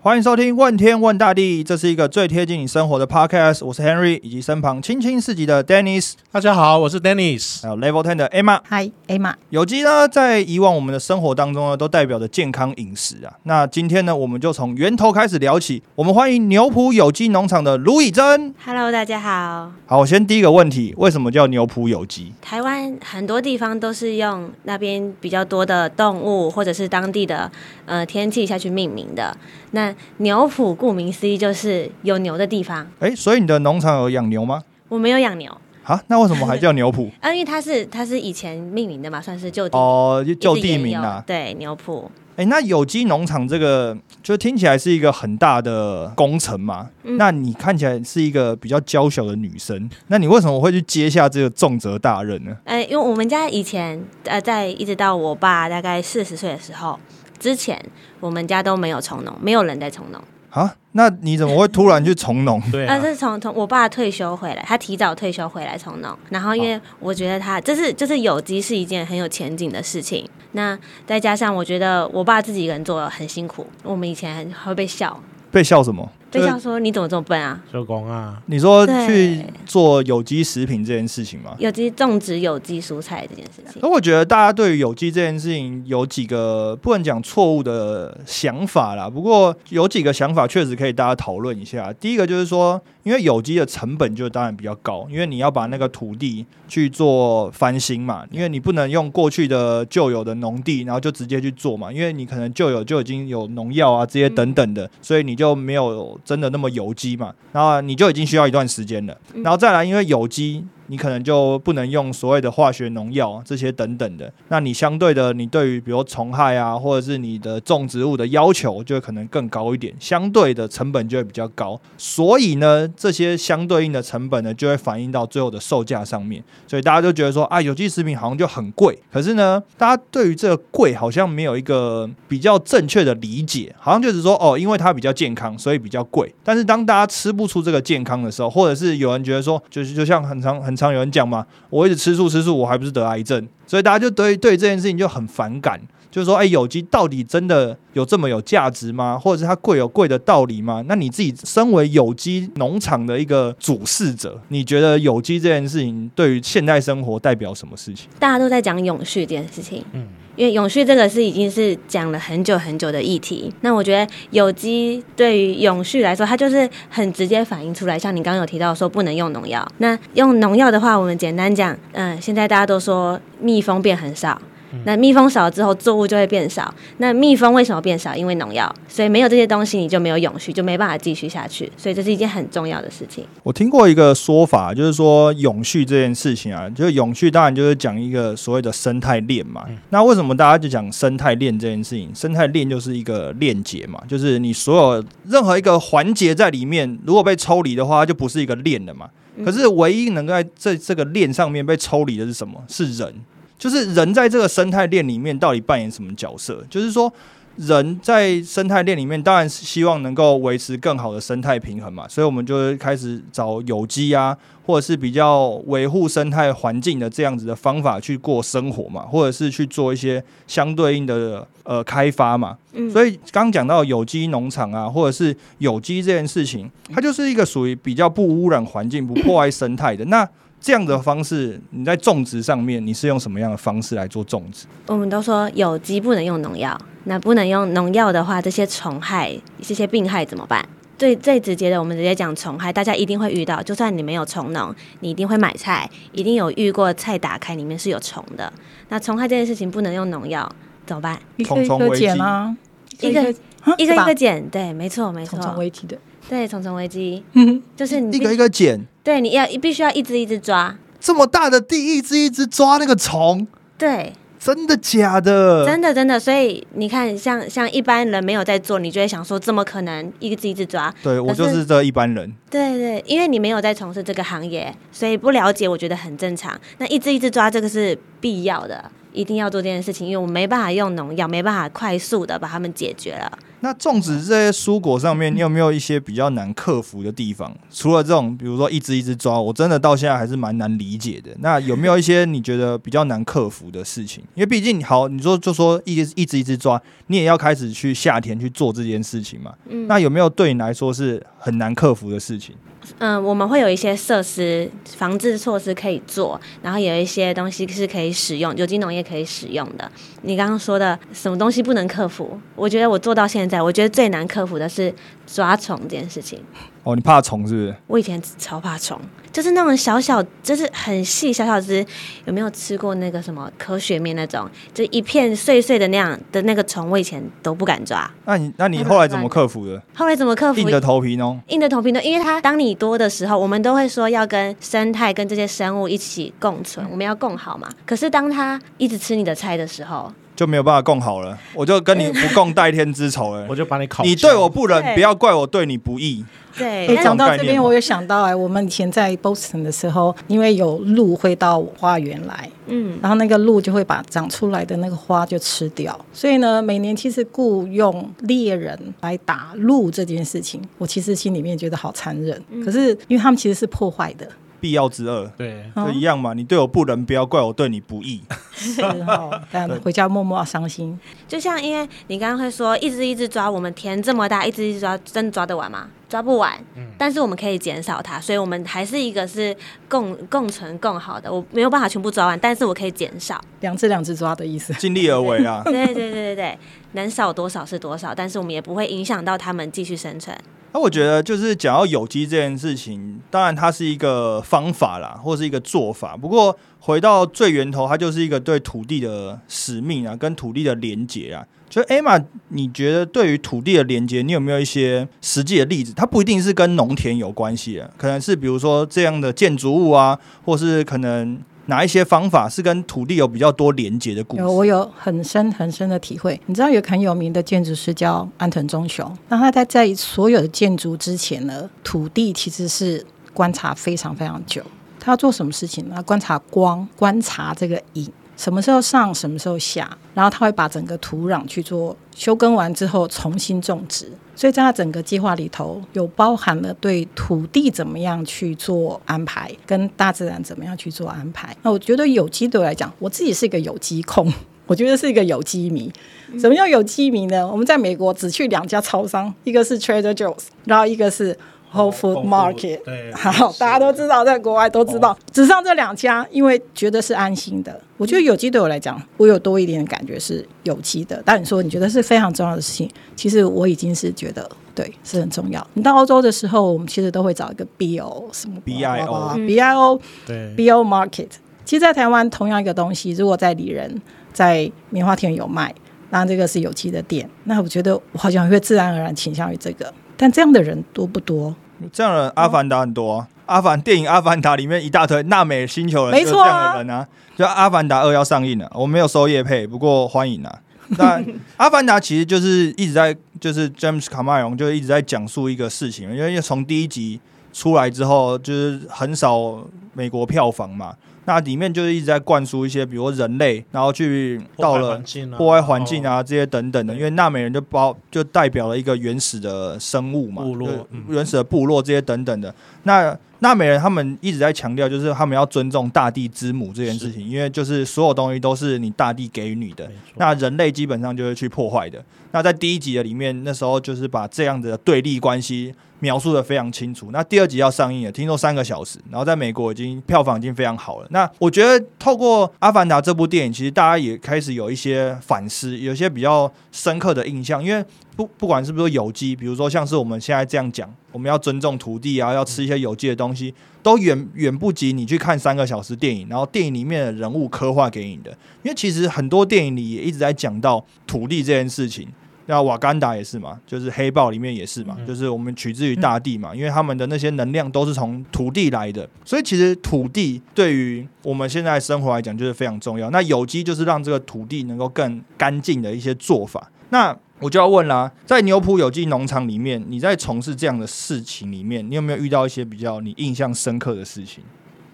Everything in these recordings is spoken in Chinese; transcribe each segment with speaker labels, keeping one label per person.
Speaker 1: 欢迎收听《问天问大地》，这是一个最贴近你生活的 podcast。我是 Henry，以及身旁青青四级的 Dennis，
Speaker 2: 大家好，我是 Dennis。
Speaker 1: 还有 Level Ten 的 Emma。
Speaker 3: 嗨，Emma，
Speaker 1: 有机呢，在以往我们的生活当中呢，都代表着健康饮食啊。那今天呢，我们就从源头开始聊起。我们欢迎牛埔有机农场的卢以珍。
Speaker 4: Hello，大家好。
Speaker 1: 好，我先第一个问题，为什么叫牛埔有机？
Speaker 4: 台湾很多地方都是用那边比较多的动物或者是当地的呃天气下去命名的。那牛埔顾名思义就是有牛的地方。
Speaker 1: 哎，所以你的农场有养牛吗？
Speaker 4: 我没有养牛，
Speaker 1: 啊，那为什么还叫牛埔？
Speaker 4: 啊，因为它是它是以前命名的嘛，算是就地名
Speaker 1: 哦，就就地名啊。
Speaker 4: 对，牛埔。
Speaker 1: 哎，那有机农场这个，就听起来是一个很大的工程嘛。
Speaker 4: 嗯
Speaker 1: 那你看起来是一个比较娇小的女生，那你为什么会去接下这个重责大任呢？
Speaker 4: 呃，因为我们家以前呃，在一直到我爸大概四十岁的时候之前，我们家都没有从农，没有人在从农。
Speaker 1: 啊，那你怎么会突然去从农？
Speaker 4: 呃，
Speaker 2: 对啊，
Speaker 4: 是从从我爸退休回来，他提早退休回来从农，然后因为我觉得他这是就是有机是一件很有前景的事情，那再加上我觉得我爸自己一个人做很辛苦，我们以前很会被笑，
Speaker 1: 被笑什么？
Speaker 4: 被
Speaker 1: 就是
Speaker 4: 笑说你怎么这么笨啊？
Speaker 2: 收工啊，
Speaker 1: 你说去做有机食品这件事情吗？
Speaker 4: 有机种植有机蔬菜这件事情，
Speaker 1: 那我觉得大家对于有机这件事情有几个不能讲错误的想法啦，不过有几个想法确实可以大家讨论一下。第一个就是说，因为有机的成本就当然比较高，因为你要把那个土地去做翻新嘛，因为你不能用过去的旧有的农地，然后就直接去做嘛，因为你可能旧有就已经有农药啊这些等等的，所以你就没有真的那么有机嘛，然后你就已经需要一段时间了，
Speaker 4: 嗯
Speaker 1: 然后再来，因为有机。你可能就不能用所谓的化学农药这些等等的，那你相对的，你对于比如虫害啊，或者是你的种植物的要求就会可能更高一点，相对的成本就会比较高。所以呢，这些相对应的成本呢，就会反映到最后的售价上面。所以大家就觉得说啊，有机食品好像就很贵。可是呢，大家对于这个贵好像没有一个比较正确的理解，好像就是说哦，因为它比较健康，所以比较贵。但是当大家吃不出这个健康的时候，或者是有人觉得说，就是就像很长很常有人讲嘛，我一直吃素吃素，我还不是得癌症，所以大家就对对这件事情就很反感。就是说，哎、有机到底真的有这么有价值吗？或者是它贵有贵的道理吗？那你自己身为有机农场的一个主事者，你觉得有机这件事情对于现代生活代表什么事情？
Speaker 4: 大家都在讲永续这件事情，
Speaker 2: 嗯
Speaker 4: 因为永续这个是已经是讲了很久很久的议题。那我觉得有机对于永续来说，它就是很直接反映出来。像你刚刚有提到说不能用农药，那用农药的话，我们简单讲，嗯、现在大家都说蜜蜂变很少。那蜜蜂少了之后，作物就会变少。那蜜蜂为什么变少？因为农药，所以没有这些东西，你就没有永续，就没办法继续下去。所以这是一件很重要的事情。
Speaker 1: 我听过一个说法，就是说永续这件事情啊，就是永续当然就是讲一个所谓的生态链嘛。那为什么大家就讲生态链这件事情？生态链就是一个链接嘛，就是你所有任何一个环节在里面，如果被抽离的话，它就不是一个链了嘛。可是唯一能够在这这个链上面被抽离的是什么？是人，就是人在这个生态链里面到底扮演什么角色？就是说。人在生态链里面，当然是希望能够维持更好的生态平衡嘛，所以我们就开始找有机啊，或者是比较维护生态环境的这样子的方法去过生活嘛，或者是去做一些相对应的呃开发嘛。
Speaker 4: 嗯
Speaker 1: 所以刚讲到有机农场啊，或者是有机这件事情，它就是一个属于比较不污染环境、不破坏生态的。那这样的方式，你在种植上面，你是用什么样的方式来做种植？
Speaker 4: 我们都说有机不能用农药，那不能用农药的话，这些虫害、这些病害怎么办？最最直接的，我们直接讲虫害，大家一定会遇到。就算你没有虫农，你一定会买菜，一定有遇过菜打开里面是有虫的。那虫害这件事情不能用农药，怎么办？
Speaker 3: 一个一个
Speaker 1: 虫虫危机
Speaker 3: 剪啊，
Speaker 4: 一个
Speaker 3: 啊
Speaker 4: 一个一个剪，对，没错没
Speaker 3: 虫虫
Speaker 4: 错，
Speaker 3: 危机的，
Speaker 4: 对，虫虫危机
Speaker 3: 嗯，
Speaker 4: 就是你
Speaker 1: 一个一个剪，
Speaker 4: 对，你要必须要一只一只抓，
Speaker 1: 这么大的地，一只一只抓那个虫，
Speaker 4: 对，
Speaker 1: 真的假的？
Speaker 4: 真的真的，所以你看，像像一般人没有在做，你就会想说，怎么可能一只一只抓？
Speaker 1: 对我就是是这一般人。
Speaker 4: 对对，因为你没有在从事这个行业，所以不了解，我觉得很正常。那一只一只抓这个是必要的，一定要做这件事情，因为我没办法用农药，没办法快速的把它们解决了。
Speaker 1: 那种植这些蔬果上面，你有没有一些比较难克服的地方？除了这种，比如说一只一只抓，我真的到现在还是蛮难理解的。那有没有一些你觉得比较难克服的事情？因为毕竟，好，你说就说一一只一只抓，你也要开始去夏天去做这件事情嘛。
Speaker 4: 嗯
Speaker 1: 那有没有对你来说是很难克服的事情？
Speaker 4: 嗯，我们会有一些设施防治措施可以做，然后有一些东西是可以使用，有机农业可以使用的。你刚刚说的什么东西不能克服？我觉得我做到现在，我觉得最难克服的是抓虫这件事情。
Speaker 1: 哦，你怕虫是不是？
Speaker 4: 我以前超怕虫，就是那种小小，就是很细小小只。有没有吃过那个什么科学面那种，就一片碎碎的那样的那个虫？我以前都不敢抓。
Speaker 1: 那你那你后来怎么克服的？
Speaker 4: 后来怎么克服？
Speaker 1: 硬着头皮呢？
Speaker 4: 硬着头皮呢？因为它当你多的时候，我们都会说要跟生态、跟这些生物一起共存，我们要共好嘛。可是当它一直吃你的菜的时候，
Speaker 1: 就没有办法共好了，我就跟你不共戴天之仇了
Speaker 2: 我。就把你烤。
Speaker 1: 你对我不仁，不要怪我对你不义。
Speaker 4: 对，
Speaker 3: 讲到这边，我有想到哎、我们以前在 Boston 的时候，因为有鹿会到花园来，
Speaker 4: 嗯，
Speaker 3: 然后那个鹿就会把长出来的那个花就吃掉，所以呢，每年其实雇佣猎人来打鹿这件事情，我其实心里面觉得好残忍。可是因为他们其实是破坏的，
Speaker 1: 必要之二，
Speaker 2: 对，
Speaker 1: 就一样嘛。你对我不仁，不要怪我对你不义。
Speaker 3: 是哦，但回家默默伤心。
Speaker 4: 就像因为你刚刚会说一只一只抓，我们田这么大，一只一只抓，真的抓得完吗？抓不完。但是我们可以减少它，所以我们还是一个是共共存共好的。我没有办法全部抓完，但是我可以减少。
Speaker 3: 两只两只抓的意思。
Speaker 1: 尽力而为啊。
Speaker 4: 对对对对对，能少多少是多少，但是我们也不会影响到他们继续生存。
Speaker 1: 那我觉得就是讲到有机这件事情，当然它是一个方法啦，或是一个做法。不过回到最源头，它就是一个对土地的使命啊，跟土地的连结啊。就 Emma，你觉得对于土地的连接，你有没有一些实际的例子？它不一定是跟农田有关系的，可能是比如说这样的建筑物啊，或是可能哪一些方法是跟土地有比较多连接的故事。
Speaker 3: 有，我有很深很深的体会。你知道有很有名的建筑师叫安藤忠雄，那他在在所有的建筑之前呢，土地其实是观察非常非常久。他要做什么事情呢？观察光，观察这个影，什么时候上，什么时候下，然后他会把整个土壤去做修耕完之后重新种植。所以在他整个计划里头，有包含了对土地怎么样去做安排，跟大自然怎么样去做安排。那我觉得有机对我来讲，我自己是一个有机控。我觉得是一个有机迷。什么叫有机迷呢？我们在美国只去两家超商，一个是 Trader Joe's，然后一个是 Whole Food Market。
Speaker 2: 对，
Speaker 3: 好，大家都知道，在国外都知道，只上这两家，因为觉得是安心的。我觉得有机对我来讲，我有多一点的感觉是有机的。但你说你觉得是非常重要的事情，其实我已经是觉得对是很重要。你到欧洲的时候，我们其实都会找一个 BO 什么
Speaker 1: BIO
Speaker 3: BIO
Speaker 2: 对
Speaker 3: ，BO Market。其实，在台湾同样一个东西，如果在里仁、在棉花田有卖，那这个是有机的店，那我觉得我好像会自然而然倾向于这个。但这样的人多不多？
Speaker 1: 这样的人阿凡达很多啊。阿凡电影《阿凡达》里面一大堆纳美星球人，
Speaker 3: 没错啊
Speaker 1: 就是这样的人啊。就《阿凡达二》要上映了，我没有收业配，不过欢迎啊。那 《阿凡达》其实就是一直在，就是 James Cameron 就一直在讲述一个事情，因为从第一集出来之后，就是很少美国票房嘛。那里面就是一直在灌输一些，比如说人类，然后去到了
Speaker 2: 了
Speaker 1: 破坏环境啊，这些等等的。因为纳美人就包就代表了一个原始的生物嘛，
Speaker 2: 部落嗯
Speaker 1: 原始的部落这些等等的。那纳美人他们一直在强调，就是他们要尊重大地之母这件事情，因为就是所有东西都是你大地给予你的那人类基本上就是去破坏的。那在第一集的里面，那时候就是把这样子的对立关系描述的非常清楚。那第二集要上映了，听说三个小时，然后在美国已经票房已经非常好了。那我觉得透过《阿凡达》这部电影，其实大家也开始有一些反思，有一些比较深刻的印象，因为不不管是不是有机，比如说像是我们现在这样讲，我们要尊重土地啊，要吃一些有机的东西，都远远不及你去看三个小时电影，然后电影里面的人物刻画给你的。因为其实很多电影里也一直在讲到土地这件事情。那瓦干达也是嘛，就是黑豹里面也是嘛，
Speaker 2: 嗯
Speaker 1: 就是我们取自于大地嘛，因为他们的那些能量都是从土地来的，所以其实土地对于我们现在生活来讲就是非常重要。那有机就是让这个土地能够更干净的一些做法。那我就要问啦，在牛埔有机农场里面，你在从事这样的事情里面，你有没有遇到一些比较你印象深刻的事情？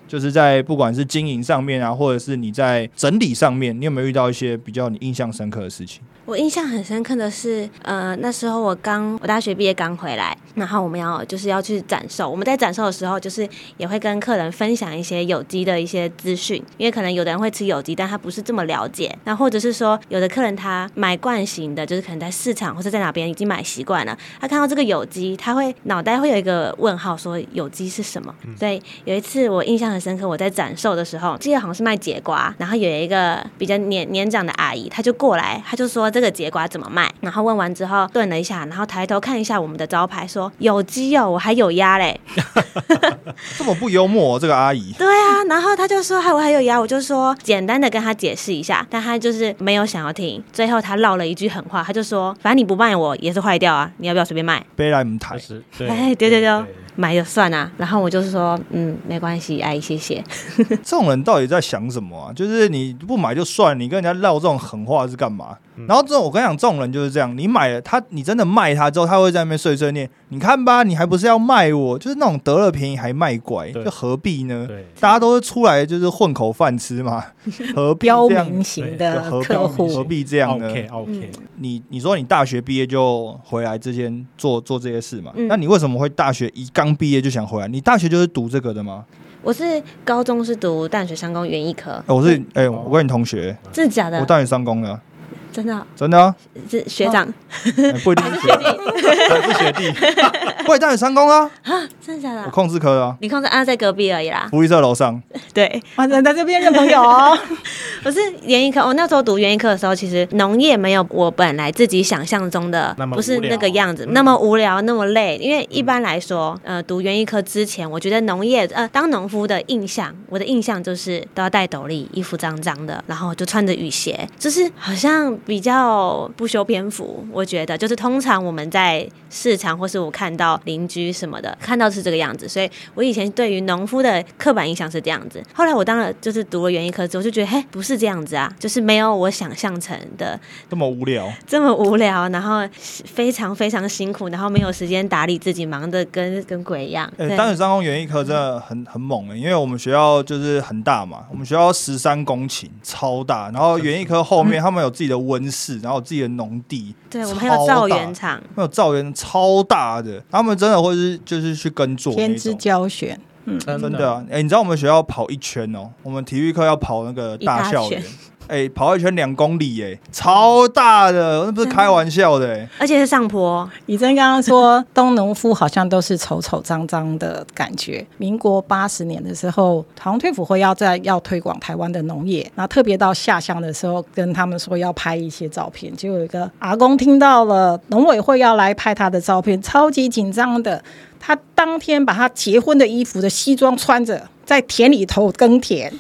Speaker 1: 就是在不管是经营上面啊，或者是你在整理上面，你有没有遇到一些比较你印象深刻的事情？
Speaker 4: 我印象很深刻的是，呃，那时候我刚我大学毕业刚回来，然后我们要就是要去展售。我们在展售的时候，就是也会跟客人分享一些有机的一些资讯，因为可能有的人会吃有机，但他不是这么了解。那或者是说，有的客人他买惯型的，就是可能在市场或者在哪边已经买习惯了，他看到这个有机，他会脑袋会有一个问号，说有机是什么？所以有一次我印象很深刻，我在展售的时候，记得好像是卖节瓜，然后有一个比较年年长的阿姨，她就过来，她就说这个节瓜怎么卖？然后问完之后顿了一下，然后抬头看一下我们的招牌，说有鸡哦，我还有鸭嘞。
Speaker 1: 这么不幽默、哦，这个阿姨。
Speaker 4: 对啊，然后她就说还我还有鸭，我就说简单的跟她解释一下，但她就是没有想要听。最后她唠了一句狠话，她就说反正你不卖我也是坏掉啊，你要不要随便卖？
Speaker 1: 贝莱姆台
Speaker 2: 就，是对
Speaker 4: 哎，对对对，买就算啊。然后我就说嗯，没关系，哎谢谢。
Speaker 1: 这种人到底在想什么啊？就是你不买就算，你跟人家唠这种狠话是干嘛？然后这种我跟你讲，这种人就是这样，你买了他，你真的卖他之后，他会在那边碎碎念，你看吧，你还不是要卖我？就是那种得了便宜还卖乖，
Speaker 2: 对
Speaker 1: 就何必呢？
Speaker 2: 对，
Speaker 1: 大家都是出来就是混口饭吃嘛，何必
Speaker 3: 标
Speaker 1: 这样？
Speaker 3: 明型的客户
Speaker 1: 何必这样呢
Speaker 2: ？OK OK，
Speaker 1: 你你说你大学毕业就回来这间做做这些事嘛？
Speaker 4: 嗯
Speaker 1: 那你为什么会大学一刚毕业就想回来？你大学就是读这个的吗？
Speaker 4: 我是高中是读淡水商工园艺科，
Speaker 1: 哎我是哎、我跟你同学，
Speaker 4: 真的假的？
Speaker 1: 我大学商工的，
Speaker 4: 真的。
Speaker 1: 真的、啊，
Speaker 4: 是学长，
Speaker 1: 哎不一定是学弟，还是学弟，我也大学商工 啊，
Speaker 4: 真的假的？
Speaker 1: 我控制科的啊，
Speaker 4: 你控制啊，在隔壁而已啦。
Speaker 1: 福利社楼上，
Speaker 4: 对，
Speaker 3: 完了，在这边认朋友哦。
Speaker 4: 我是园艺科，我那时候读园艺科的时候，其实农业没有我本来自己想象中的不是那个样子，那么无聊，那么累。因为一般来说，呃，读园艺科之前，我觉得农业呃当农夫的印象，我的印象就是都要戴斗笠，衣服脏脏的，然后就穿着雨鞋，就是好像比较不修边幅。我觉得就是通常我们在市场或是我看到邻居什么的，看到是这个样子，所以我以前对于农夫的刻板印象是这样子。后来我当了就是读了园艺科之后，就觉得嘿不是这样子啊，就是没有我想象成的
Speaker 1: 这么无聊，
Speaker 4: 这么无聊，然后非常非常辛苦，然后没有时间打理自己，忙得跟跟鬼一样。
Speaker 1: 哎、
Speaker 4: 对
Speaker 1: 淡水商工园艺科真的很很猛哎、因为我们学校就是很大嘛，我们学校十三公顷，超大，然后园艺科后面他们有自己的温室，然后有自己的农地，
Speaker 4: 对，我们还有造园
Speaker 1: 厂。
Speaker 4: 厂，
Speaker 1: 没有造园超大的，他们真的会是就是去耕作那
Speaker 3: 天之
Speaker 1: 种。
Speaker 3: 教选，
Speaker 2: 嗯
Speaker 1: 真的啊，哎、你知道我们学校跑一圈哦，我们体育课要跑那个大校园哎、跑一圈两公里，哎，超大的，那不是开玩笑的、哎。
Speaker 4: 而且是上坡。
Speaker 3: 以真刚刚说东农夫好像都是丑丑脏脏的感觉。民国八十年的时候，台湾退辅会要在要推广台湾的农业，然后特别到下乡的时候，跟他们说要拍一些照片，就有一个阿公听到了农委会要来拍他的照片，超级紧张的。他当天把他结婚的衣服的西装穿着，在田里头耕田，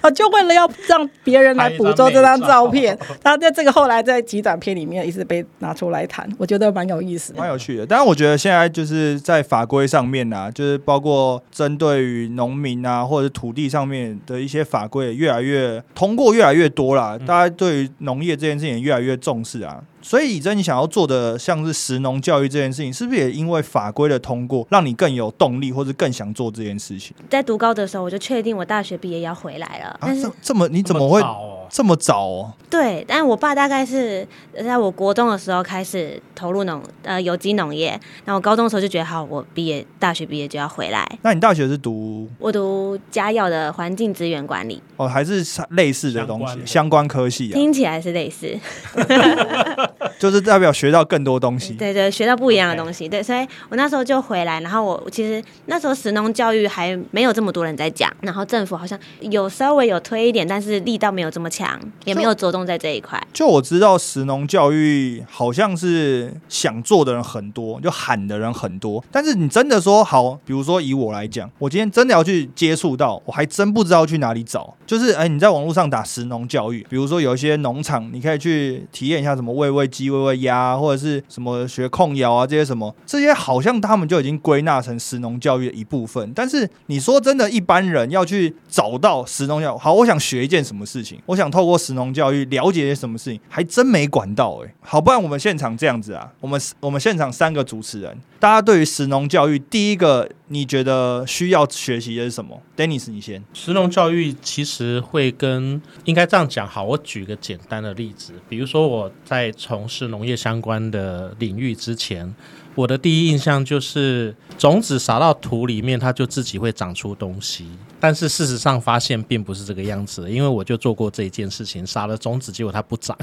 Speaker 3: 啊，就为了要让别人来捕捉这张照片。他在这个后来在极短片里面一直被拿出来谈，我觉得蛮有意思的。
Speaker 1: 蛮有趣的，但是我觉得现在就是在法规上面啊，就是包括针对于农民啊，或者土地上面的一些法规，越来越通过越来越多啦。大家对于农业这件事情也越来越重视啊。所以，以真你想要做的像是食农教育这件事情，是不是也因为法规的通过，让你更有动力，或者更想做这件事情
Speaker 4: 在读高的时候，我就确定我大学毕业要回来了，
Speaker 1: 啊？
Speaker 4: 但是
Speaker 1: 这这么你怎么会这么早哦？
Speaker 4: 对，但我爸大概是在我国中的时候开始投入农呃有机农业，那我高中的时候就觉得好，我毕业大学毕业就要回来。
Speaker 1: 那你大学是读
Speaker 4: 我读家药的环境资源管理，
Speaker 1: 哦，还是类似的东西，相关科系啊？
Speaker 4: 听起来是类似，
Speaker 1: 就是代表学到更多东西。
Speaker 4: 对对，学到不一样的东西。对，所以我那时候就回来，然后我其实那时候食农教育还没有这么多人在讲，然后政府好像有稍微有推一点，但是力道没有这么强，也没有着重在这一块。
Speaker 1: 就我知道，食农教育好像是想做的人很多，就喊的人很多。但是你真的说好，比如说以我来讲，我今天真的要去接触到，我还真不知道去哪里找。就是哎，你在网络上打食农教育，比如说有一些农场，你可以去体验一下什么喂喂鸡、喂喂鸭，或者是什么学控窑啊这些什么，这些好像他们就已经归纳成食农教育的一部分。但是你说真的，一般人要去找到食农教育，好，我想学一件什么事情，我想透过食农教育了解些什么事情，还真没管到哎、好，不然我们现场这样子啊，我们我们现场三个主持人，大家对于食农教育第一个你觉得需要学习的是什么？Dennis，你先。
Speaker 2: 石农教育其实会跟应该这样讲好，我举个简单的例子，比如说我在从事农业相关的领域之前，我的第一印象就是种子撒到土里面，它就自己会长出东西。但是事实上发现并不是这个样子，因为我就做过这一件事情，撒了种子，结果它不长。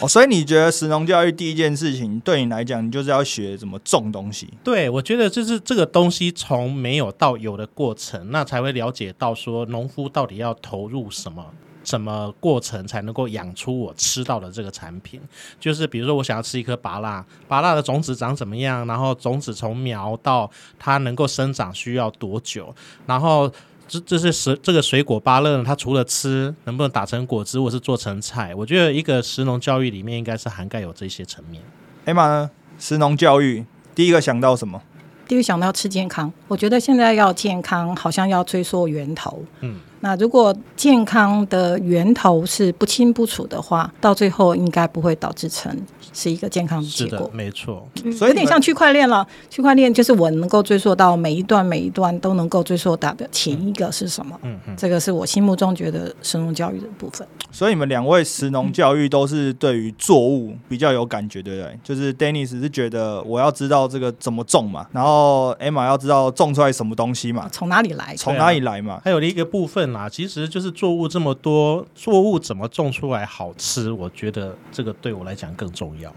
Speaker 1: 哦，所以你觉得食农教育第一件事情对你来讲，你就是要学怎么种东西？
Speaker 2: 对，我觉得就是这个东西从没有到有的过程，那才会了解到说农夫到底要投入什么。什么过程才能够养出我吃到的这个产品？就是比如说，我想要吃一颗芭辣，芭辣的种子长怎么样？然后种子从苗到它能够生长需要多久？然后这这是水这个水果芭乐呢？它除了吃，能不能打成果汁，或是做成菜？我觉得一个食农教育里面应该是涵盖有这些层面。
Speaker 1: 艾玛呢？食农教育第一个想到什么？
Speaker 3: 第一个想到吃健康。我觉得现在要健康，好像要追溯源头。嗯。那如果健康的源头是不清不楚的话，到最后应该不会导致成是一个健康的结果。
Speaker 2: 没错，
Speaker 1: 所以
Speaker 3: 有点像区块链了。区块链就是我能够追溯到每一段每一段都能够追溯到的前一个是什么。嗯嗯，这个是我心目中觉得神农教育的部分。
Speaker 1: 所以你们两位神农教育都是对于作物比较有感觉，对不对？就是 Dennis 是觉得我要知道这个怎么种嘛，然后 Emma 要知道种出来什么东西嘛，
Speaker 3: 从哪里来，
Speaker 1: 从哪里来嘛。
Speaker 2: 还有一个部分。啊，其实就是作物这么多，作物怎么种出来好吃？我觉得这个对我来讲更重要。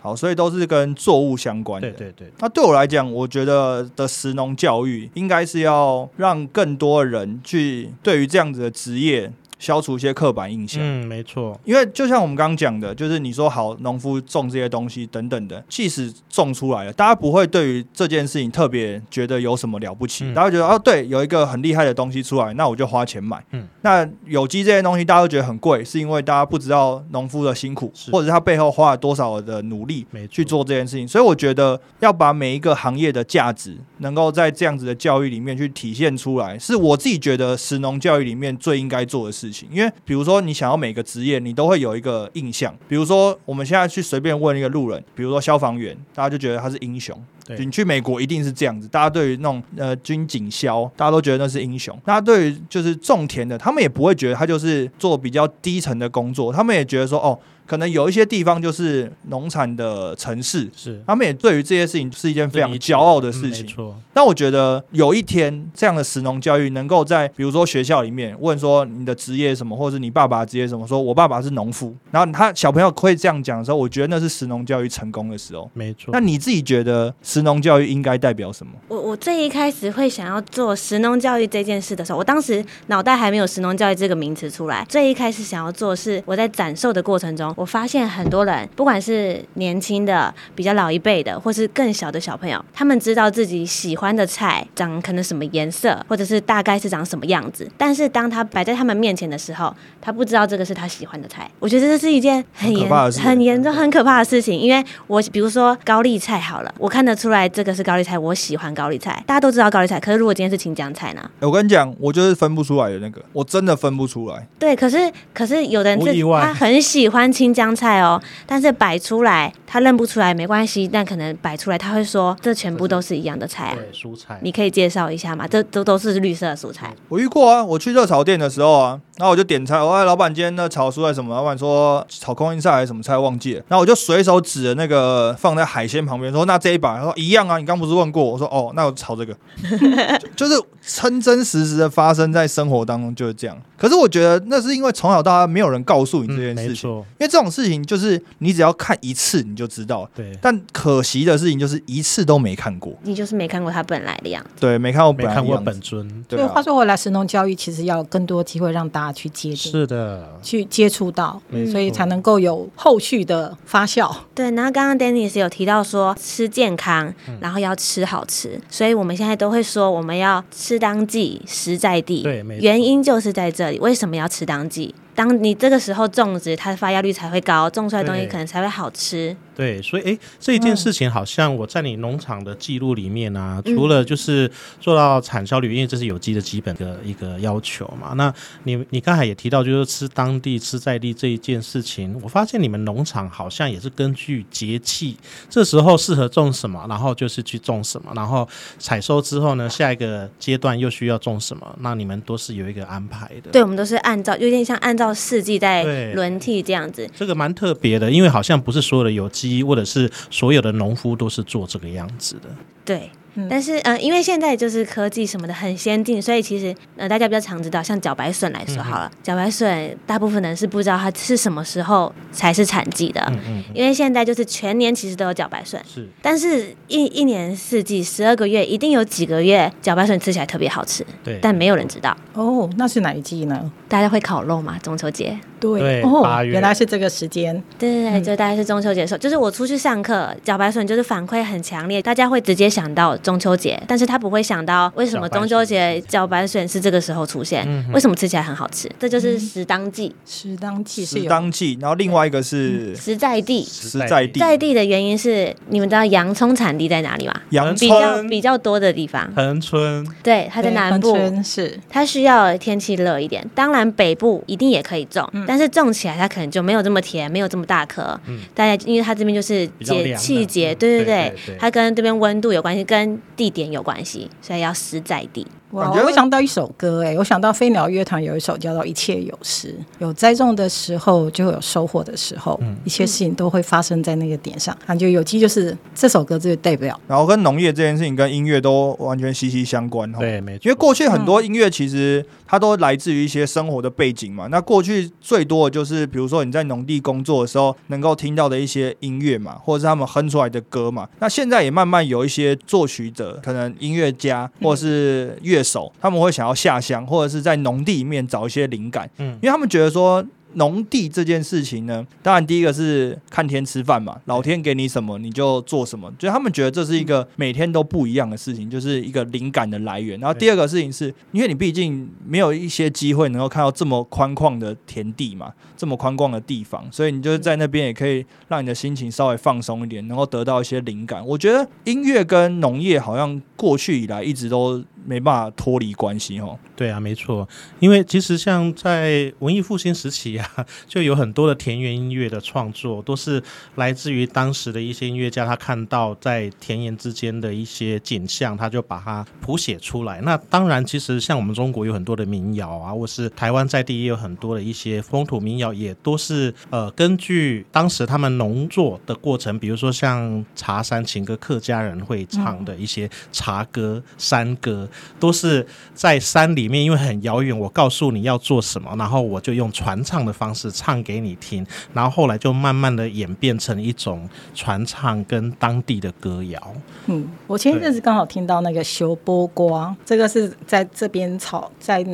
Speaker 1: 好，所以都是跟作物相关的。
Speaker 2: 对对对。
Speaker 1: 那对我来讲，我觉得的食农教育应该是要让更多人去对于这样子的职业。消除一些刻板印象。
Speaker 2: 嗯，没错。
Speaker 1: 因为就像我们刚刚讲的，就是你说好农夫种这些东西等等的，即使种出来了，大家不会对于这件事情特别觉得有什么了不起。大家觉得哦，对，有一个很厉害的东西出来，那我就花钱买。嗯。那有机这些东西，大家都觉得很贵，是因为大家不知道农夫的辛苦，或者他背后花了多少的努力去做这件事情。所以我觉得要把每一个行业的价值，能够在这样子的教育里面去体现出来，是我自己觉得食农教育里面最应该做的事事情。因为比如说，你想要每个职业，你都会有一个印象。比如说，我们现在去随便问一个路人，比如说消防员，大家就觉得他是英雄。你去美国一定是这样子，大家对于那种呃军警消，大家都觉得那是英雄。大家对于就是种田的，他们也不会觉得他就是做比较低层的工作，他们也觉得说哦。可能有一些地方就是农产的城市，
Speaker 2: 是
Speaker 1: 他们也对于这些事情是一件非常骄傲的事情。
Speaker 2: 错，
Speaker 1: 但我觉得有一天这样的食农教育能够在比如说学校里面问说你的职业什么，或者是你爸爸职业什么，说我爸爸是农夫，然后他小朋友会这样讲的时候，我觉得那是食农教育成功的时候。
Speaker 2: 没错。
Speaker 1: 那你自己觉得食农教育应该代表什么？
Speaker 4: 我我最一开始会想要做食农教育这件事的时候，我当时脑袋还没有食农教育这个名词出来。最一开始想要做是我在展售的过程中，我发现很多。多人，不管是年轻的、比较老一辈的，或是更小的小朋友，他们知道自己喜欢的菜长可能什么颜色，或者是大概是长什么样子。但是当他摆在他们面前的时候，他不知道这个是他喜欢的菜。我觉得这是一件很严、很严重、很可怕的事情。因为我比如说高丽菜好了，我看得出来这个是高丽菜，我喜欢高丽菜。大家都知道高丽菜，可是如果今天是青江菜呢？
Speaker 1: 我跟你讲，我就是分不出来的那个，我真的分不出来。
Speaker 4: 对，可是可是有的人是他很喜欢青江菜哦。但是摆出来他认不出来没关系，但可能摆出来他会说这全部都是一样的菜啊。
Speaker 2: 对，蔬菜。
Speaker 4: 你可以介绍一下吗？这都都是绿色的蔬菜。
Speaker 1: 我遇过啊，我去热炒店的时候啊，然后我就点菜，我问老板今天那炒蔬菜什么？老板说炒空心菜还是什么菜忘记了。然后我就随手指着那个放在海鲜旁边说那这一把，他说一样啊，你刚不是问过？我说哦，那我炒这个，就是真真实实的发生在生活当中就是这样。可是我觉得那是因为从小到大没有人告诉你这件事情，因为这种事情就是你只要看一次你就知道。
Speaker 2: 对。
Speaker 1: 但可惜的事情就是一次都没看过。
Speaker 4: 你就是没看过他本来的样子。
Speaker 1: 对，没看过，
Speaker 2: 没看过本尊。
Speaker 3: 所以话说回来，神农教育其实要更多机会让大家去接触。
Speaker 2: 是的。
Speaker 3: 去接触到，所以才能够有后续的发酵。
Speaker 4: 对。然后刚刚 Dennis 有提到说吃健康，然后要吃好吃，所以我们现在都会说我们要吃当季，食在地。
Speaker 2: 对，
Speaker 4: 原因就是在这里。为什么要吃当季？当你这个时候种植，它的发芽率才会高，种出来的东西可能才会好吃。
Speaker 2: 对，所以诶，这一件事情好像我在你农场的记录里面啊，除了就是做到产销率，因为这是有机的基本的一个要求嘛。那你你刚才也提到，就是吃当地、吃在地这一件事情，我发现你们农场好像也是根据节气，这时候适合种什么，然后就是去种什么，然后采收之后呢，下一个阶段又需要种什么，那你们都是有一个安排的。
Speaker 4: 对，我们都是按照有点像按照四季在轮替这样子。
Speaker 2: 这个蛮特别的，因为好像不是所有的有机或者是所有的农夫都是做这个样子的。
Speaker 4: 对，
Speaker 3: 嗯。
Speaker 4: 但是呃，因为现在就是科技什么的很先进，所以其实呃大家比较常知道，像茭白笋来说好了，茭白笋大部分人是不知道它是什么时候才是产季的，
Speaker 2: 嗯嗯，
Speaker 4: 因为现在就是全年其实都有茭白笋，
Speaker 2: 是。
Speaker 4: 但是一一年四季十二个月一定有几个月茭白笋吃起来特别好吃，
Speaker 2: 对，
Speaker 4: 但没有人知道。
Speaker 3: 哦，那是哪一季呢？
Speaker 4: 大家会烤肉嘛？中秋节，
Speaker 2: 对。
Speaker 3: 哦
Speaker 2: 八，月。
Speaker 3: 原来是这个时间。
Speaker 4: 对对对，
Speaker 3: 嗯。
Speaker 4: 就大概是中秋节的时候，就是我出去上课，茭白笋就是反馈很强烈，大家会直接想到中秋节，但是他不会想到为什么中秋节茭白笋是这个时候出现，
Speaker 2: 嗯
Speaker 4: 为什么吃起来很好吃，这就是时当季，
Speaker 3: 时当季是
Speaker 1: 是
Speaker 3: 有
Speaker 1: 当季，然后另外一个是
Speaker 4: 时在地。
Speaker 1: 实在地，
Speaker 4: 在地的原因是，你们知道洋葱产地在哪里吗？
Speaker 1: 阳
Speaker 4: 比较
Speaker 2: 春
Speaker 4: 比较多的地方，
Speaker 2: 恒春，
Speaker 4: 对，它在南部，
Speaker 3: 是。
Speaker 4: 它需要天气热一点。当然，北部一定也可以种，
Speaker 3: 嗯。
Speaker 4: 但是种起来它可能就没有这么甜，没有这么大颗。大家因为它这边就是节气节，
Speaker 2: 嗯。对
Speaker 4: 对。对
Speaker 2: 对对。
Speaker 4: 它跟这边温度有关系，跟地点有关系，所以要实在地。
Speaker 3: 我想到一首歌哎，我想到飞鸟乐团有一首叫做《一切有时》，有栽种的时候就会有收获的时候，
Speaker 2: 嗯
Speaker 3: 一切事情都会发生在那个点上。感觉有机就是这首歌就代表，
Speaker 1: 然后跟农业这件事情跟音乐都完全息息相关哈。
Speaker 2: 对，没错，
Speaker 1: 因为过去很多音乐其实它都来自于一些生活的背景嘛。那过去最多的就是，比如说你在农地工作的时候能够听到的一些音乐嘛，或者是他们哼出来的歌嘛。那现在也慢慢有一些作曲者，可能音乐家或者是乐手，他们会想要下乡，或者是在农地里面找一些灵感，
Speaker 2: 嗯
Speaker 1: 因为他们觉得说。农地这件事情呢，当然第一个是看天吃饭嘛，老天给你什么你就做什么，就他们觉得这是一个每天都不一样的事情，就是一个灵感的来源。然后第二个事情是，因为你毕竟没有一些机会能够看到这么宽旷的田地嘛，这么宽旷的地方，所以你就是在那边也可以让你的心情稍微放松一点，能够得到一些灵感。我觉得音乐跟农业好像过去以来一直都没办法脱离关系哦。
Speaker 2: 对啊，没错，因为其实像在文艺复兴时期啊，就有很多的田园音乐的创作，都是来自于当时的一些音乐家，他看到在田园之间的一些景象，他就把它谱写出来。那当然，其实像我们中国有很多的民谣啊，或是台湾在地也有很多的一些风土民谣，也都是呃根据当时他们农作的过程，比如说像茶山情歌，客家人会唱的一些茶歌、山歌，都是在山里面，因为很遥远，我告诉你要做什么，然后我就用传唱的方式唱给你听，然后后来就慢慢的演变成一种传唱跟当地的歌谣。
Speaker 3: 嗯，我前一阵子刚好听到那个修波瓜，这个是在这边炒在。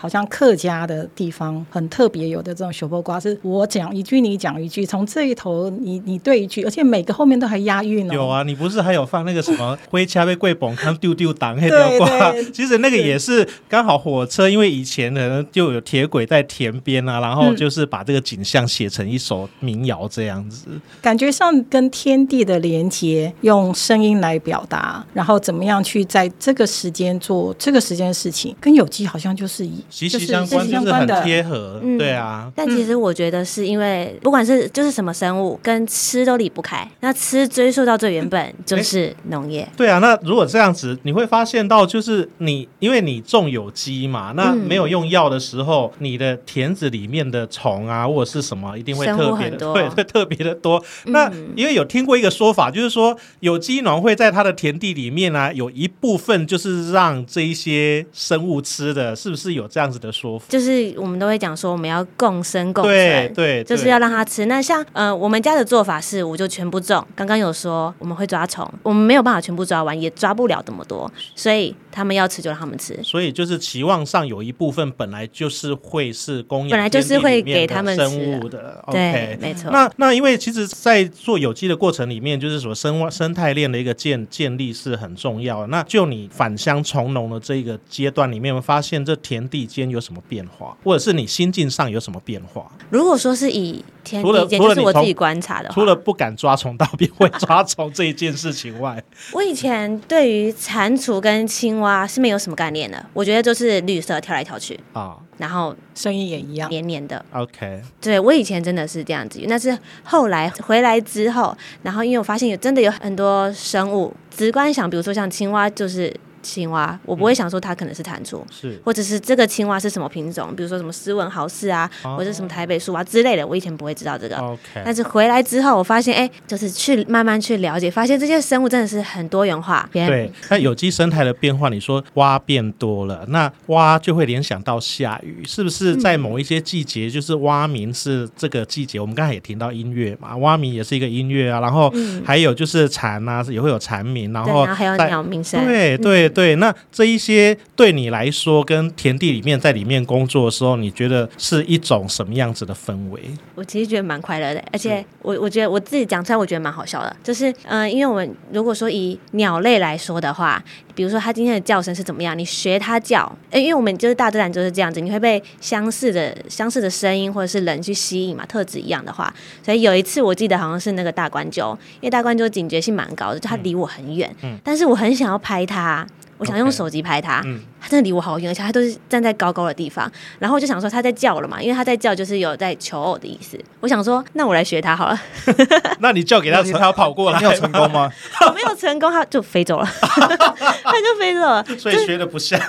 Speaker 3: 嗯好像客家的地方很特别有的这种小波瓜，是我讲一句你讲一句，从这一头你你对一句，而且每个后面都还押韵哦。
Speaker 2: 有啊，你不是还有放那个什么 灰掐被贵崩康丢丢挡黑
Speaker 3: 对
Speaker 2: 条挂
Speaker 3: 对？
Speaker 2: 其实那个也是刚好火车，因为以前可能就有铁轨在田边啊，然后就是把这个景象写成一首民谣这样子。
Speaker 3: 感觉上跟天地的连接，用声音来表达，然后怎么样去在这个时间做这个时间的事情，跟有机好像就是一
Speaker 2: 息息
Speaker 3: 就是
Speaker 2: 相关，是很。贴合，
Speaker 4: 嗯
Speaker 2: 对啊，
Speaker 4: 但其实我觉得是因为不管是就是什么生物跟吃都离不开，那吃追溯到最原本就是农业。
Speaker 2: 对啊。那如果这样子，你会发现到就是你，因为你种有机嘛，那
Speaker 4: 嗯
Speaker 2: 没有用药的时候，你的田子里面的虫啊或者是什么，一定会特别的，
Speaker 4: 很多
Speaker 2: 对，会特别的多。那
Speaker 4: 嗯
Speaker 2: 因为有听过一个说法，就是说有机农会在他的田地里面呢、有一部分就是让这一些生物吃的，是不是有这样子的说法？
Speaker 4: 就是我们都会讲说，我们要共生共存。
Speaker 2: 对对，
Speaker 4: 就是要让它吃。那像呃，我们家的做法是，我就全部种。刚刚有说我们会抓虫，我们没有办法全部抓完，也抓不了这么多，所以他们要吃就让他们吃。
Speaker 2: 所以就是期望上有一部分本来就是会是供养，
Speaker 4: 本来就是会给他们
Speaker 2: 生物的。
Speaker 4: 对没错。
Speaker 2: 那那因为其实，在做有机的过程里面，就是说生生态链的一个建建立是很重要的。那就你返乡从农的这一个阶段里面，发现这田地间有什么变化，或者是你心境上有什么变化？
Speaker 4: 如果说是以天
Speaker 2: 除了
Speaker 4: 地间，就是我自己观察的话，
Speaker 2: 除了不敢抓虫到变会抓虫这一件事情外，
Speaker 4: 我以前对于蟾蜍跟青蛙是没有什么概念的，我觉得就是绿色跳来跳去，
Speaker 2: 啊
Speaker 4: 然后
Speaker 3: 声音也一样。
Speaker 4: 黏黏的。
Speaker 2: ，OK，
Speaker 4: 对我以前真的是这样子，那是后来回来之后，然后因为我发现有真的有很多生物，直观想，比如说像青蛙就是青蛙，我不会想说它可能是弹出。
Speaker 2: 是
Speaker 4: 或者是这个青蛙是什么品种，比如说什么斯文豪氏啊，
Speaker 2: 哦
Speaker 4: 或者什么台北树啊之类的，我以前不会知道这个。
Speaker 2: OK，
Speaker 4: 但是回来之后，我发现，哎、就是去慢慢去了解，发现这些生物真的是很多元化。
Speaker 2: 对，那有机生态的变化，你说蛙变多了，那蛙就会联想到下雨，是不是在某一些季节，就是蛙鸣是这个季节？我们刚才也听到音乐嘛，蛙鸣也是一个音乐啊，然后还有就是蝉啊，也会有蝉鸣，然
Speaker 4: 对，
Speaker 2: 后
Speaker 4: 然后还有鸟鸣声，
Speaker 2: 对对对，那这一些对你来说，跟田地里面在里面工作的时候，你觉得是一种什么样子的氛围？
Speaker 4: 我其实觉得蛮快乐的，而且我我觉得我自己讲出来，我觉得蛮好笑的。就是嗯、呃因为我们如果说以鸟类来说的话，比如说它今天的叫声是怎么样，你学它叫，呃因为我们就是大自然就是这样子，你会被相似的相似的声音或者是人去吸引嘛，特质一样的话。所以有一次我记得好像是那个大冠鸠，因为大冠鸠警觉性蛮高的，就它离我很远，但是我很想要拍它。我想用手机拍它，
Speaker 2: 嗯
Speaker 4: 它真的离我好远，而且它都是站在高高的地方。然后我就想说它在叫了嘛，因为它在叫就是有在求偶的意思。我想说，那我来学它好了。
Speaker 2: 那你叫给他听，他要跑过来，
Speaker 1: 你有成功？吗？
Speaker 4: 我没有成功，它就飞走了，它就飞走了。
Speaker 2: 所以学的不像。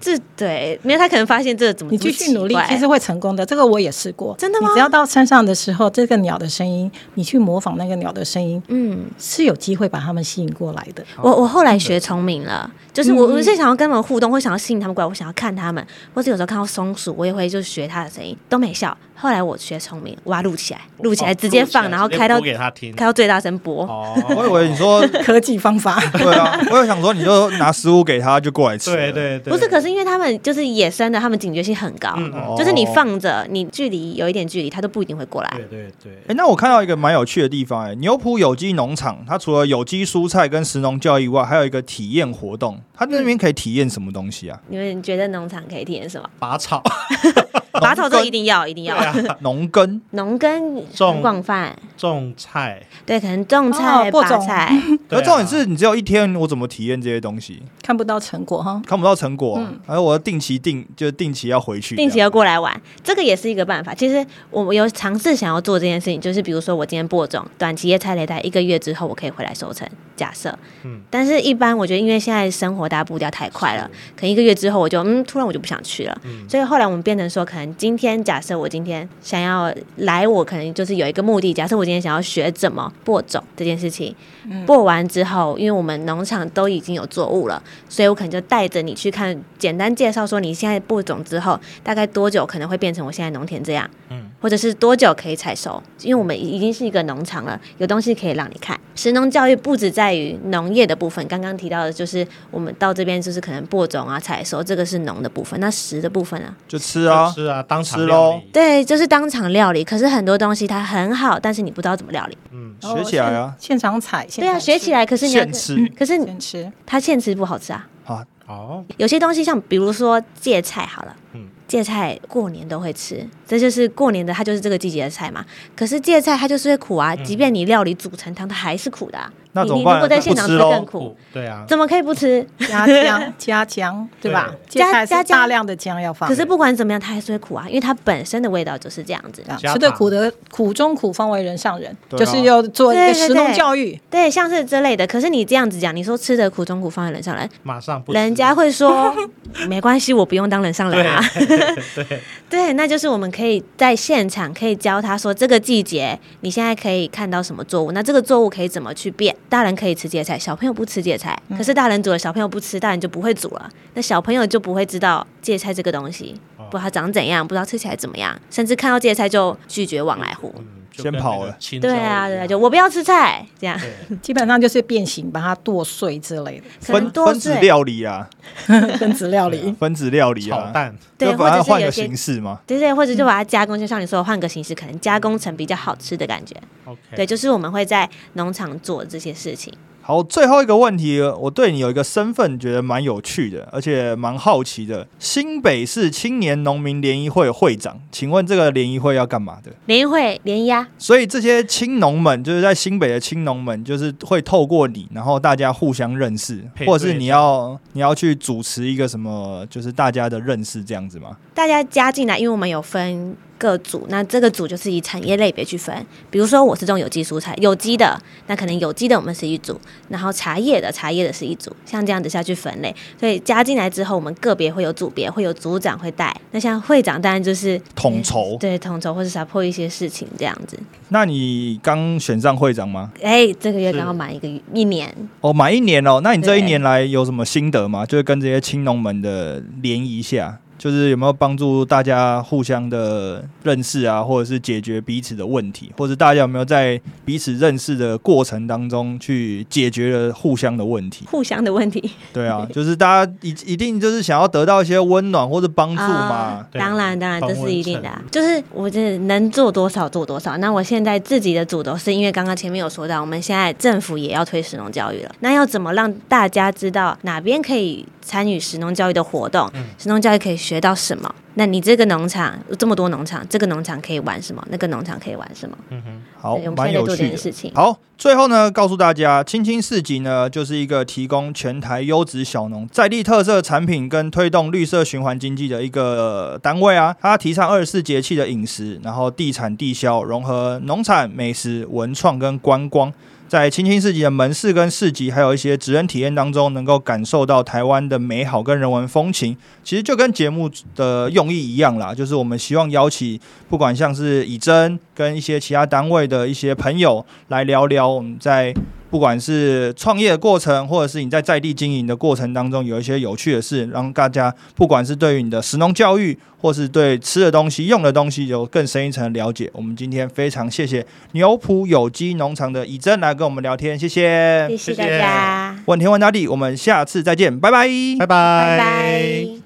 Speaker 4: 这对，没有它可能发现这个怎么
Speaker 3: 你继续努力，其实
Speaker 4: 实
Speaker 3: 会成功的。这个我也试过。
Speaker 4: 真的吗
Speaker 3: 你只要到山上的时候，这个鸟的声音，你去模仿那个鸟的声音，
Speaker 4: 嗯，
Speaker 3: 是有机会把它们吸引过来的。
Speaker 4: 我我后来学聪明了，就是我
Speaker 3: 嗯
Speaker 4: 我是想要跟他们互动，会想要吸引他们过来，我想要看他们，或者有时候看到松鼠，我也会就学它的声音，都没效。后来我学聪明，我要录起来，录起来直接放，然后开到
Speaker 2: 给他听。
Speaker 4: 开到最大声播。
Speaker 2: 哦，
Speaker 1: 我以为你说
Speaker 3: 科技方法，
Speaker 1: 对啊，我有想说你就拿食物给他就过来吃。
Speaker 2: 对。对对，
Speaker 4: 不是，可是因为他们就是野生的，他们警觉性很高，就是你放着，你距离有一点距离，他都不一定会过来。
Speaker 2: 对对对
Speaker 1: 哎、，那我看到一个蛮有趣的地方、哎，牛埔有机农场，它除了有机蔬菜跟食农教育外，还有一个体验活动。它那边可以体验什么东西啊？
Speaker 4: 你们觉得农场可以体验什么？
Speaker 2: 拔草，
Speaker 4: 拔草这一定要，一定要。
Speaker 2: 啊，
Speaker 1: 农耕
Speaker 4: 农耕
Speaker 2: 种
Speaker 4: 很广泛，
Speaker 2: 种菜，
Speaker 4: 对，可能种菜、
Speaker 3: 哦播种。
Speaker 4: 拔菜，
Speaker 1: 可重点是你只有一天，我怎么体验这些东西？
Speaker 3: 看不到成果哈。
Speaker 1: 看不到成果、
Speaker 3: 嗯。
Speaker 1: 还有我要定期定，就是定期要回去，
Speaker 4: 定期要过来玩，这个也是一个办法。其实我有尝试想要做这件事情，就是比如说我今天播种，短期叶菜雷带一个月之后我可以回来收成，假设，
Speaker 2: 嗯。
Speaker 4: 但是一般我觉得因为现在生活大家步调太快了，可能一个月之后我就嗯，突然我就不想去了，
Speaker 2: 嗯。
Speaker 4: 所以后来我们变成说，可能今天假设我今天想要来，我可能就是有一个目的，假设我今天想要学怎么播种这件事情，播完之后，因为我们农场都已经有作物了，所以我可能就带着你去看，简单介绍说你现在播种之后大概多久可能会变成我现在农田这样，
Speaker 2: 嗯
Speaker 4: 或者是多久可以采收，因为我们已经是一个农场了，有东西可以让你看。食农教育不只在于农业的部分，刚刚提到的就是我们到这边就是可能播种啊、采收，这个是农的部分，那食的部分呢？
Speaker 1: 就吃啊。
Speaker 2: 吃啊，当场
Speaker 1: 吃
Speaker 2: 料理
Speaker 1: 咯
Speaker 4: 对，就是当场料理，可是很多东西它很好，但是你不知道怎么料理。
Speaker 2: 嗯，
Speaker 1: 学起来啊，
Speaker 3: 现场采，现
Speaker 4: 对啊，学起，来，可是你要
Speaker 1: 现吃
Speaker 4: 可是
Speaker 3: 现吃。
Speaker 4: 它现吃不好吃啊。
Speaker 1: 啊，
Speaker 2: 哦，
Speaker 4: 有些东西像比如说芥菜好了，
Speaker 2: 嗯
Speaker 4: 芥菜过年都会吃，这就是过年的，它就是这个季节的菜嘛。可是芥菜它就是会苦啊，即便你料理煮成汤，它还是苦的、啊。
Speaker 1: 那怎么办
Speaker 4: 你你如果在现场吃
Speaker 1: 不吃咯
Speaker 4: 更苦，
Speaker 2: 对啊，
Speaker 4: 怎么可以不吃？
Speaker 3: 加姜，加姜，对吧？
Speaker 4: 加加
Speaker 3: 大量的姜要放。
Speaker 4: 可是不管怎么样，它还是会苦啊，因为它本身的味道就是这样子。
Speaker 3: 吃的苦的苦中苦方为人上人，就是要做一个食农教育。
Speaker 4: 对，像是之类的。可是你这样子讲，你说吃的苦中苦方为人上人，
Speaker 2: 马上不，
Speaker 4: 人家会说 没关系，我不用当人上人啊。
Speaker 2: 对，
Speaker 4: 对，那就是我们可以在现场可以教他说，这个季节你现在可以看到什么作物，那这个作物可以怎么去变。大人可以吃芥菜，小朋友不吃芥菜，可是大人煮了，小朋友不吃，大人就不会煮了，那小朋友就不会知道芥菜这个东西，
Speaker 2: 哦。
Speaker 4: 不知道它长怎样，不知道吃起来怎么样，甚至看到芥菜就拒绝往来户。
Speaker 1: 先跑了
Speaker 4: 对啊，对啊，就我不要吃菜这样。
Speaker 3: 基本上就是变形，把它剁碎之类的
Speaker 1: 分分子料理啊，
Speaker 3: 分子料理。
Speaker 1: 分子料理啊，
Speaker 2: 炒蛋，
Speaker 4: 对，或
Speaker 1: 者换个
Speaker 4: 者是有
Speaker 1: 形式嘛。
Speaker 4: 对对，或者就把它加工，就像你说的，换个形式，可能加工成比较好吃的感觉。
Speaker 2: OK，
Speaker 4: 对，就是我们会在农场做这些事情。
Speaker 1: 好，最后一个问题，我对你有一个身份觉得蛮有趣的，而且蛮好奇的。新北市青年农民联谊会会长，请问这个联谊会要干嘛的？
Speaker 4: 联谊会联谊啊，
Speaker 1: 所以这些青农们，就是在新北的青农们，就是会透过你，然后大家互相认识，或者是你要你要去主持一个什么，就是大家的认识这样子吗？
Speaker 4: 大家加进来，因为我们有分各组，那这个组就是以产业类别去分。比如说我是种有机蔬菜，有机的，那可能有机的我们是一组，然后茶叶的茶叶的是一组，像这样子下去分类。所以加进来之后，我们个别会有组别，会有组长会带。那像会长当然就是
Speaker 1: 统筹。
Speaker 4: 对统筹或者 support 一些事情这样子。
Speaker 1: 那你刚选上会长吗？
Speaker 4: 哎，这个月刚好满一个一年，
Speaker 1: 哦，满一年哦。那你这一年来有什么心得吗？就是跟这些青农们的联谊下，就是有没有帮助大家互相的认识啊，或者是解决彼此的问题，或者大家有没有在彼此认识的过程当中去解决了互相的问题？
Speaker 4: 互相的问题
Speaker 1: 对啊，就是大家一一定就是想要得到一些温暖或者帮助嘛
Speaker 4: 当然，当然，这是一定的啊、就是我这能做多少做多少。那我现在自己的主轴是因为刚刚前面有说到，我们现在政府也要推实农教育了。那要怎么让大家知道哪边可以参与实农教育的活动？实农教育可以学到什么？那你这个农场有这么多农场，这个农场可以玩什么？那个农场可以玩什么？
Speaker 1: 好
Speaker 4: 对我，们
Speaker 1: 蛮有趣的。
Speaker 4: 事情。
Speaker 1: 好，最后呢，告诉大家，青青市集呢，就是一个提供全台优质小农在地特色产品跟推动绿色循环经济的一个单位啊。它提倡二十四节气的饮食，然后地产地销，融合农产、美食、文创跟观光。在青青市集的门市跟市集，还有一些职人体验当中，能够感受到台湾的美好跟人文风情。其实就跟节目的用意一样啦，就是我们希望邀请不管像是以真跟一些其他单位的一些朋友来聊聊我们在不管是创业的过程，或者是你在在地经营的过程当中，有一些有趣的事，让大家不管是对于你的食农教育，或是对吃的东西、用的东西有更深一层的了解。我们今天非常谢谢牛埔有机农场的以真来跟我们聊天，谢谢。
Speaker 4: 谢谢大家。
Speaker 1: 问天问大地，我们下次再见，拜拜。
Speaker 2: 拜拜
Speaker 4: 拜拜